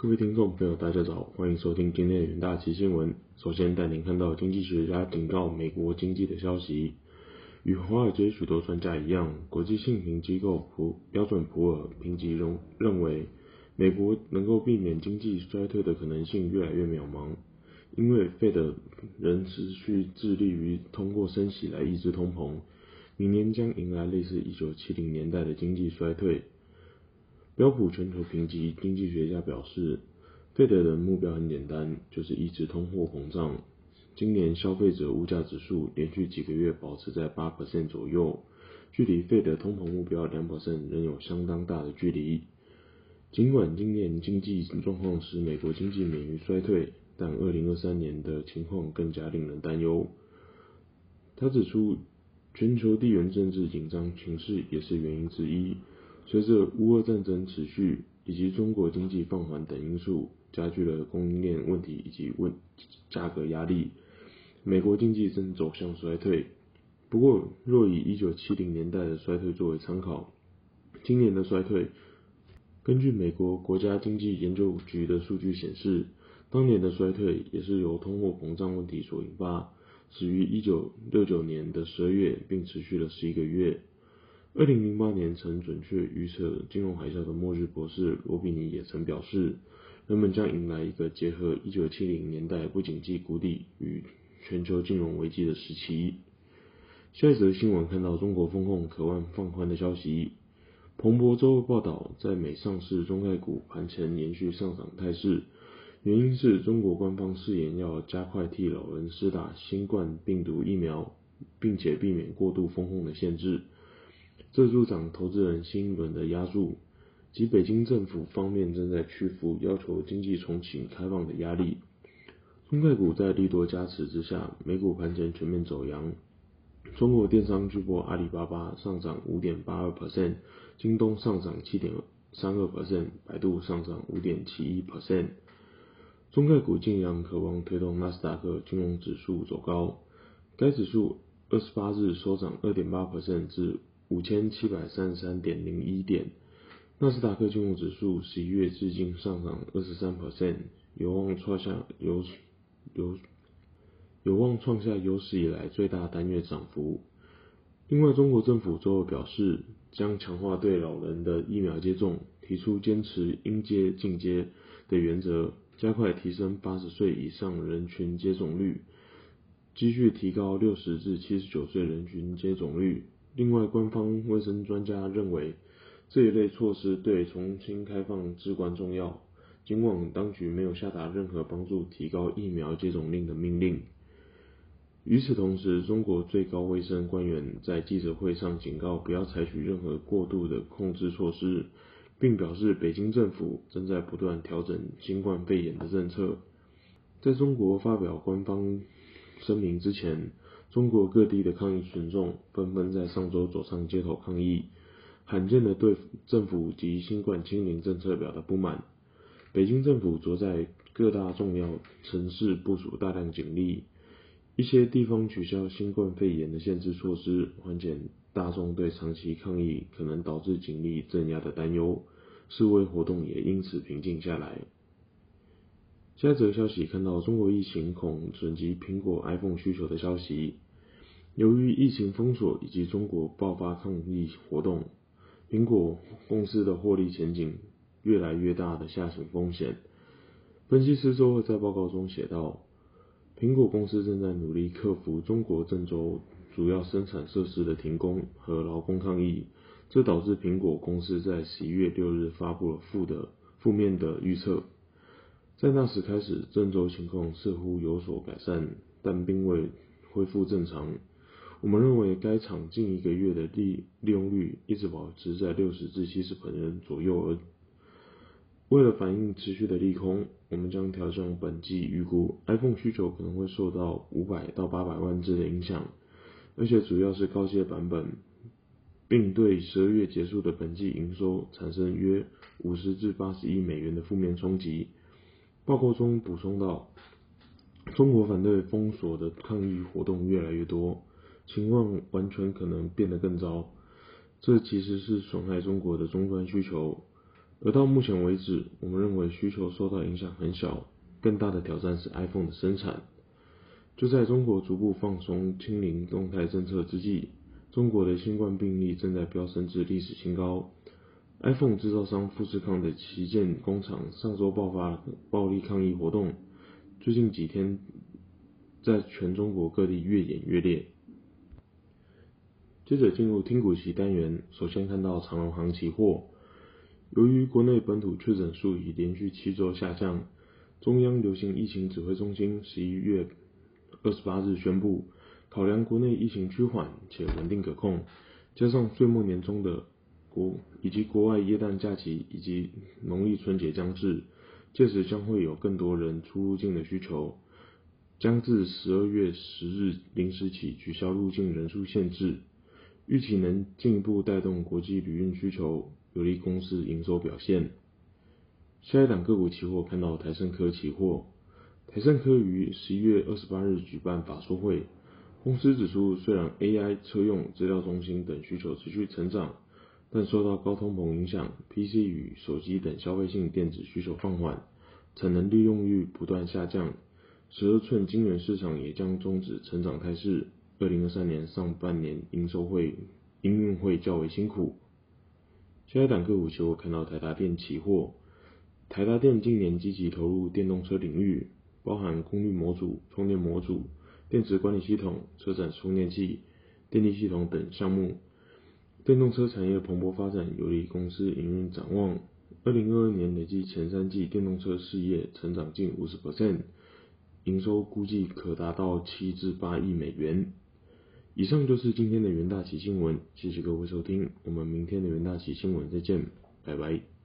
各位听众朋友，大家早，欢迎收听今天的元大旗新闻。首先带您看到经济学家警告美国经济的消息。与华尔街许多专家一样，国际信评机构普标准普尔评级认认为，美国能够避免经济衰退的可能性越来越渺茫，因为费德仍持续致力于通过升息来抑制通膨，明年将迎来类似一九七零年代的经济衰退。标普全球评级经济学家表示，费德的目标很简单，就是抑制通货膨胀。今年消费者物价指数连续几个月保持在八 percent 左右，距离费德通膨目标两 percent 仍有相当大的距离。尽管今年经济状况使美国经济免于衰退，但二零二三年的情况更加令人担忧。他指出，全球地缘政治紧张情势也是原因之一。随着乌俄战争持续以及中国经济放缓等因素，加剧了供应链问题以及问价格压力，美国经济正走向衰退。不过，若以一九七零年代的衰退作为参考，今年的衰退，根据美国国家经济研究局的数据显示，当年的衰退也是由通货膨胀问题所引发，始于一九六九年的十二月，并持续了十一个月。二零零八年曾准确预测金融海啸的末日博士罗比尼也曾表示，人们将迎来一个结合一九七零年代不景气谷底与全球金融危机的时期。下一则新闻看到中国风控渴望放宽的消息。彭博周报道，在美上市中概股盘前延续上涨态势，原因是中国官方誓言要加快替老人施打新冠病毒疫苗，并且避免过度风控的限制。这助长投资人新一轮的压注，及北京政府方面正在屈服要求经济重启开放的压力。中概股在利多加持之下，美股盘前全面走阳。中国电商巨擘阿里巴巴上涨五点八二 percent，京东上涨七点三二 percent，百度上涨五点七一 percent。中概股晋阳渴望推动纳斯达克金融指数走高，该指数二十八日收涨二点八 percent 至。五千七百三十三点零一点，纳斯达克金融指数十一月至今上涨二十三 percent，有望创下有有有望创下有史以来最大单月涨幅。另外，中国政府周二表示，将强化对老人的疫苗接种，提出坚持应接尽接的原则，加快提升八十岁以上人群接种率，继续提高六十至七十九岁人群接种率。另外，官方卫生专家认为，这一类措施对重新开放至关重要。尽管当局没有下达任何帮助提高疫苗接种令的命令。与此同时，中国最高卫生官员在记者会上警告，不要采取任何过度的控制措施，并表示北京政府正在不断调整新冠肺炎的政策。在中国发表官方声明之前。中国各地的抗议群众纷纷在上周走上街头抗议，罕见的对政府及新冠清零政策表达不满。北京政府则在各大重要城市部署大量警力，一些地方取消新冠肺炎的限制措施，缓解大众对长期抗议可能导致警力镇压的担忧。示威活动也因此平静下来。下则消息看到中国疫情恐损及苹果 iPhone 需求的消息。由于疫情封锁以及中国爆发抗议活动，苹果公司的获利前景越来越大的下行风险。分析师周二在报告中写道，苹果公司正在努力克服中国郑州主要生产设施的停工和劳工抗议，这导致苹果公司在十一月六日发布了负的负面的预测。在那时开始，郑州情况似乎有所改善，但并未恢复正常。我们认为该厂近一个月的利利用率一直保持在六十至七十分左右，而为了反映持续的利空，我们将调整本季预估 iPhone 需求可能会受到五百到八百万只的影响，而且主要是高阶版本，并对十二月结束的本季营收产生约五十至八十亿美元的负面冲击。报告中补充到，中国反对封锁的抗议活动越来越多，情况完全可能变得更糟。这其实是损害中国的终端需求。而到目前为止，我们认为需求受到影响很小，更大的挑战是 iPhone 的生产。就在中国逐步放松清零动态政策之际，中国的新冠病例正在飙升至历史新高。iPhone 制造商富士康的旗舰工厂上周爆发暴力抗议活动，最近几天在全中国各地越演越烈。接着进入听股息单元，首先看到长隆行期货。由于国内本土确诊数已连续七周下降，中央流行疫情指挥中心十一月二十八日宣布，考量国内疫情趋缓且稳定可控，加上岁末年终的以及国外耶诞假期以及农历春节将至，届时将会有更多人出入境的需求，将自十二月十日零时起取消入境人数限制，预期能进一步带动国际旅运需求。有利公司营收表现。下一档个股期货看到台盛科期货，台盛科于十一月二十八日举办法说会，公司指出，虽然 AI 车用资料中心等需求持续成长，但受到高通膨影响，PC 与手机等消费性电子需求放缓，产能利用率不断下降，十二寸晶圆市场也将终止成长态势。二零二三年上半年营收会营运会较为辛苦。下一档个股期货看到台达电期货，台达电近年积极投入电动车领域，包含功率模组、充电模组、电池管理系统、车载充电器、电力系统等项目。电动车产业蓬勃发展，有利公司营运展望。二零二二年累计前三季电动车事业成长近五十 percent，营收估计可达到七至八亿美元。以上就是今天的元大旗新闻，谢谢各位收听，我们明天的元大旗新闻再见，拜拜。